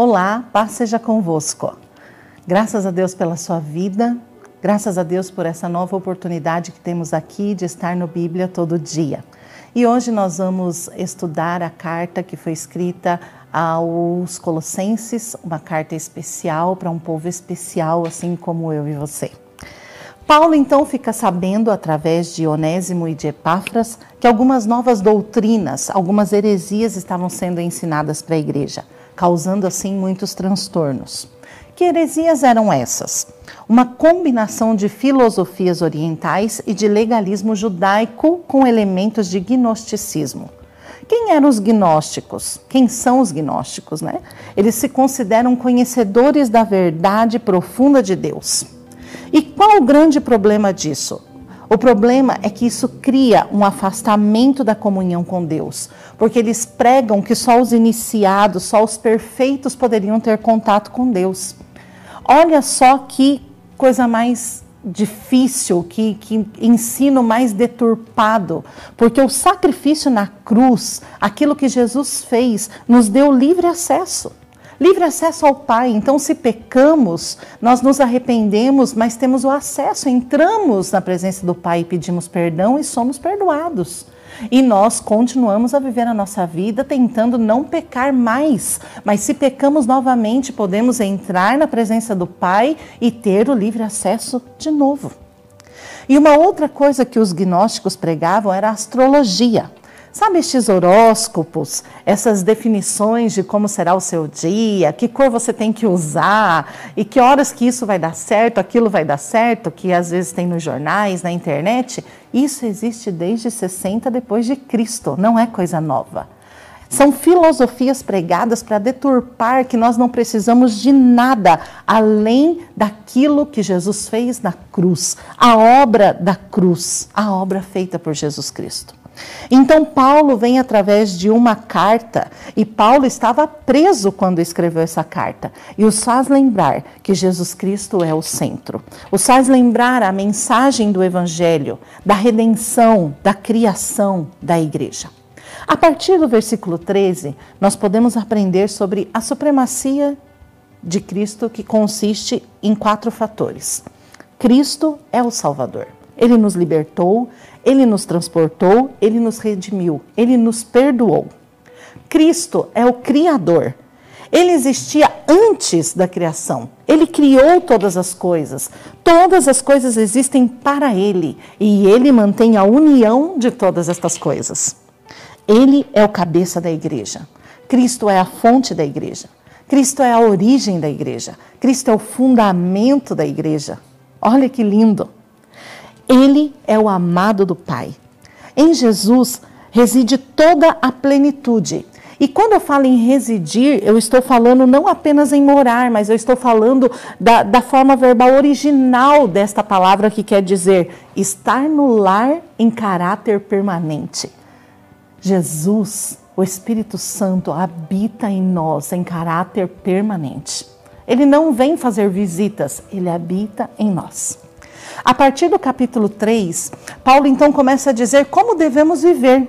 Olá, paz seja convosco. Graças a Deus pela sua vida, graças a Deus por essa nova oportunidade que temos aqui de estar no Bíblia todo dia. E hoje nós vamos estudar a carta que foi escrita aos Colossenses, uma carta especial para um povo especial, assim como eu e você. Paulo então fica sabendo, através de Onésimo e de Epáfras, que algumas novas doutrinas, algumas heresias estavam sendo ensinadas para a igreja, causando assim muitos transtornos. Que heresias eram essas? Uma combinação de filosofias orientais e de legalismo judaico com elementos de gnosticismo. Quem eram os gnósticos? Quem são os gnósticos, né? Eles se consideram conhecedores da verdade profunda de Deus e qual o grande problema disso? O problema é que isso cria um afastamento da comunhão com Deus, porque eles pregam que só os iniciados, só os perfeitos poderiam ter contato com Deus. Olha só que coisa mais difícil, que, que ensino mais deturpado, porque o sacrifício na cruz, aquilo que Jesus fez, nos deu livre acesso livre acesso ao Pai. Então, se pecamos, nós nos arrependemos, mas temos o acesso, entramos na presença do Pai e pedimos perdão e somos perdoados. E nós continuamos a viver a nossa vida tentando não pecar mais. Mas se pecamos novamente, podemos entrar na presença do Pai e ter o livre acesso de novo. E uma outra coisa que os gnósticos pregavam era a astrologia. Sabe estes horóscopos, essas definições de como será o seu dia, que cor você tem que usar e que horas que isso vai dar certo, aquilo vai dar certo, que às vezes tem nos jornais, na internet? Isso existe desde 60 depois de Cristo, não é coisa nova. São filosofias pregadas para deturpar que nós não precisamos de nada além daquilo que Jesus fez na cruz, a obra da cruz, a obra feita por Jesus Cristo. Então Paulo vem através de uma carta e Paulo estava preso quando escreveu essa carta e os faz lembrar que Jesus Cristo é o centro. Os faz lembrar a mensagem do evangelho, da redenção, da criação da igreja. A partir do versículo 13, nós podemos aprender sobre a supremacia de Cristo que consiste em quatro fatores. Cristo é o Salvador. Ele nos libertou, ele nos transportou, ele nos redimiu, ele nos perdoou. Cristo é o Criador. Ele existia antes da criação. Ele criou todas as coisas. Todas as coisas existem para Ele e Ele mantém a união de todas estas coisas. Ele é o cabeça da igreja. Cristo é a fonte da igreja. Cristo é a origem da igreja. Cristo é o fundamento da igreja. Olha que lindo! Ele é o amado do Pai. Em Jesus reside toda a plenitude. E quando eu falo em residir, eu estou falando não apenas em morar, mas eu estou falando da, da forma verbal original desta palavra que quer dizer estar no lar em caráter permanente. Jesus, o Espírito Santo, habita em nós em caráter permanente. Ele não vem fazer visitas, ele habita em nós. A partir do capítulo 3, Paulo então começa a dizer como devemos viver.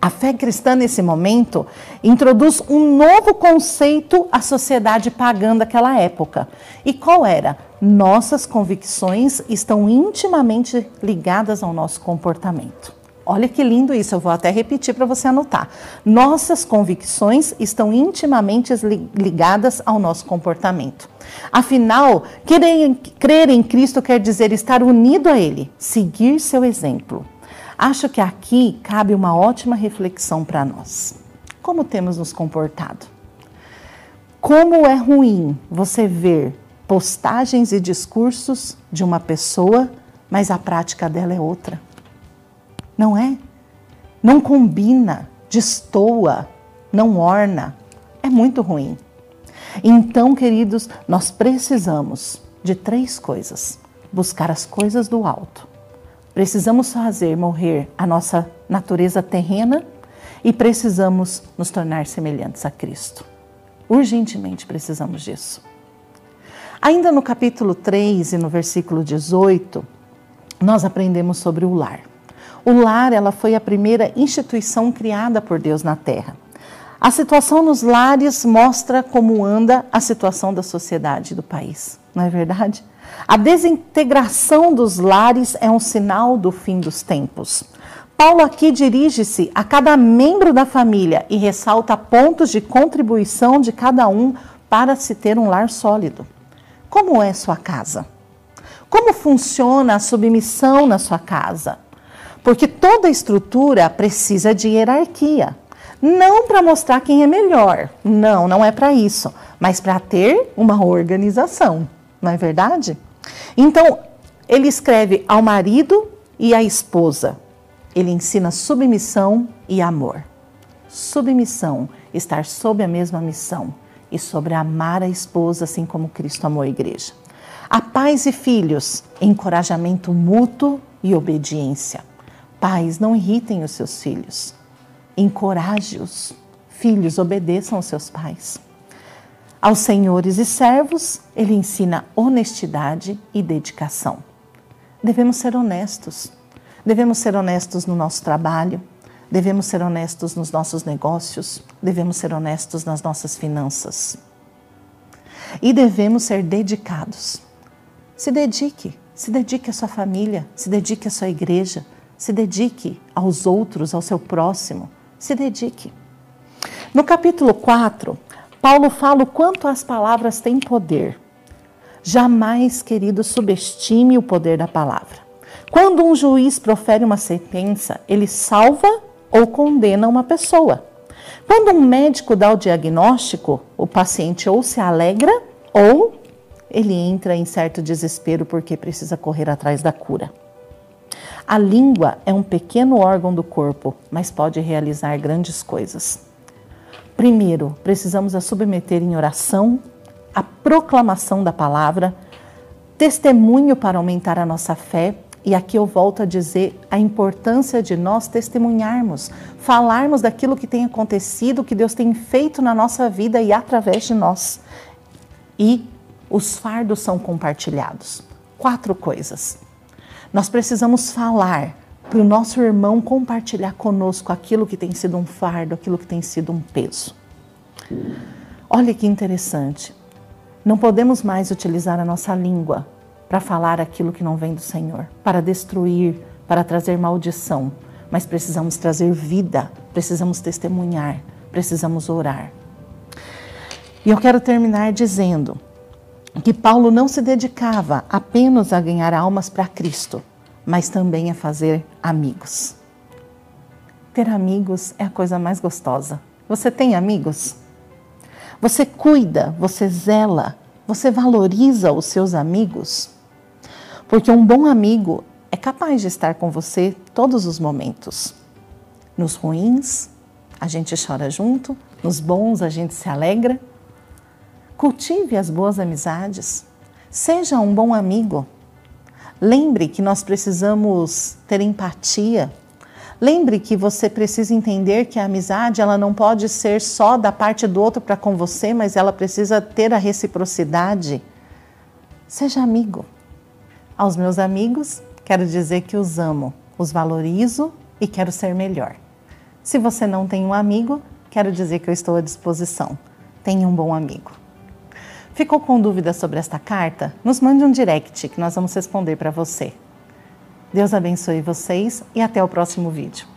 A fé cristã, nesse momento, introduz um novo conceito à sociedade pagã daquela época. E qual era? Nossas convicções estão intimamente ligadas ao nosso comportamento. Olha que lindo isso, eu vou até repetir para você anotar. Nossas convicções estão intimamente ligadas ao nosso comportamento. Afinal, crer em Cristo quer dizer estar unido a Ele, seguir seu exemplo. Acho que aqui cabe uma ótima reflexão para nós. Como temos nos comportado? Como é ruim você ver postagens e discursos de uma pessoa, mas a prática dela é outra não é? Não combina, destoa, não orna. É muito ruim. Então, queridos, nós precisamos de três coisas: buscar as coisas do alto. Precisamos fazer morrer a nossa natureza terrena e precisamos nos tornar semelhantes a Cristo. Urgentemente precisamos disso. Ainda no capítulo 3 e no versículo 18, nós aprendemos sobre o lar. O lar, ela foi a primeira instituição criada por Deus na terra. A situação nos lares mostra como anda a situação da sociedade do país, não é verdade? A desintegração dos lares é um sinal do fim dos tempos. Paulo aqui dirige-se a cada membro da família e ressalta pontos de contribuição de cada um para se ter um lar sólido. Como é sua casa? Como funciona a submissão na sua casa? Porque toda estrutura precisa de hierarquia. Não para mostrar quem é melhor, não, não é para isso, mas para ter uma organização, não é verdade? Então, ele escreve ao marido e à esposa. Ele ensina submissão e amor. Submissão, estar sob a mesma missão e sobre amar a esposa assim como Cristo amou a igreja. A pais e filhos, encorajamento mútuo e obediência. Pais, não irritem os seus filhos encoraje-os. Filhos, obedeçam aos seus pais. Aos senhores e servos, ele ensina honestidade e dedicação. Devemos ser honestos. Devemos ser honestos no nosso trabalho, devemos ser honestos nos nossos negócios, devemos ser honestos nas nossas finanças. E devemos ser dedicados. Se dedique, se dedique à sua família, se dedique à sua igreja, se dedique aos outros, ao seu próximo, se dedique. No capítulo 4, Paulo fala o quanto as palavras têm poder. Jamais, querido, subestime o poder da palavra. Quando um juiz profere uma sentença, ele salva ou condena uma pessoa. Quando um médico dá o diagnóstico, o paciente ou se alegra ou ele entra em certo desespero porque precisa correr atrás da cura. A língua é um pequeno órgão do corpo, mas pode realizar grandes coisas. Primeiro, precisamos a submeter em oração a proclamação da palavra, testemunho para aumentar a nossa fé. E aqui eu volto a dizer a importância de nós testemunharmos, falarmos daquilo que tem acontecido, que Deus tem feito na nossa vida e através de nós. E os fardos são compartilhados. Quatro coisas. Nós precisamos falar para o nosso irmão compartilhar conosco aquilo que tem sido um fardo, aquilo que tem sido um peso. Olha que interessante. Não podemos mais utilizar a nossa língua para falar aquilo que não vem do Senhor, para destruir, para trazer maldição, mas precisamos trazer vida, precisamos testemunhar, precisamos orar. E eu quero terminar dizendo que Paulo não se dedicava apenas a ganhar almas para Cristo, mas também a fazer amigos. Ter amigos é a coisa mais gostosa. Você tem amigos? Você cuida, você zela, você valoriza os seus amigos? Porque um bom amigo é capaz de estar com você todos os momentos. Nos ruins, a gente chora junto, nos bons, a gente se alegra Cultive as boas amizades. Seja um bom amigo. Lembre que nós precisamos ter empatia. Lembre que você precisa entender que a amizade ela não pode ser só da parte do outro para com você, mas ela precisa ter a reciprocidade. Seja amigo. Aos meus amigos, quero dizer que os amo, os valorizo e quero ser melhor. Se você não tem um amigo, quero dizer que eu estou à disposição. Tenha um bom amigo. Ficou com dúvida sobre esta carta? Nos mande um direct que nós vamos responder para você. Deus abençoe vocês e até o próximo vídeo.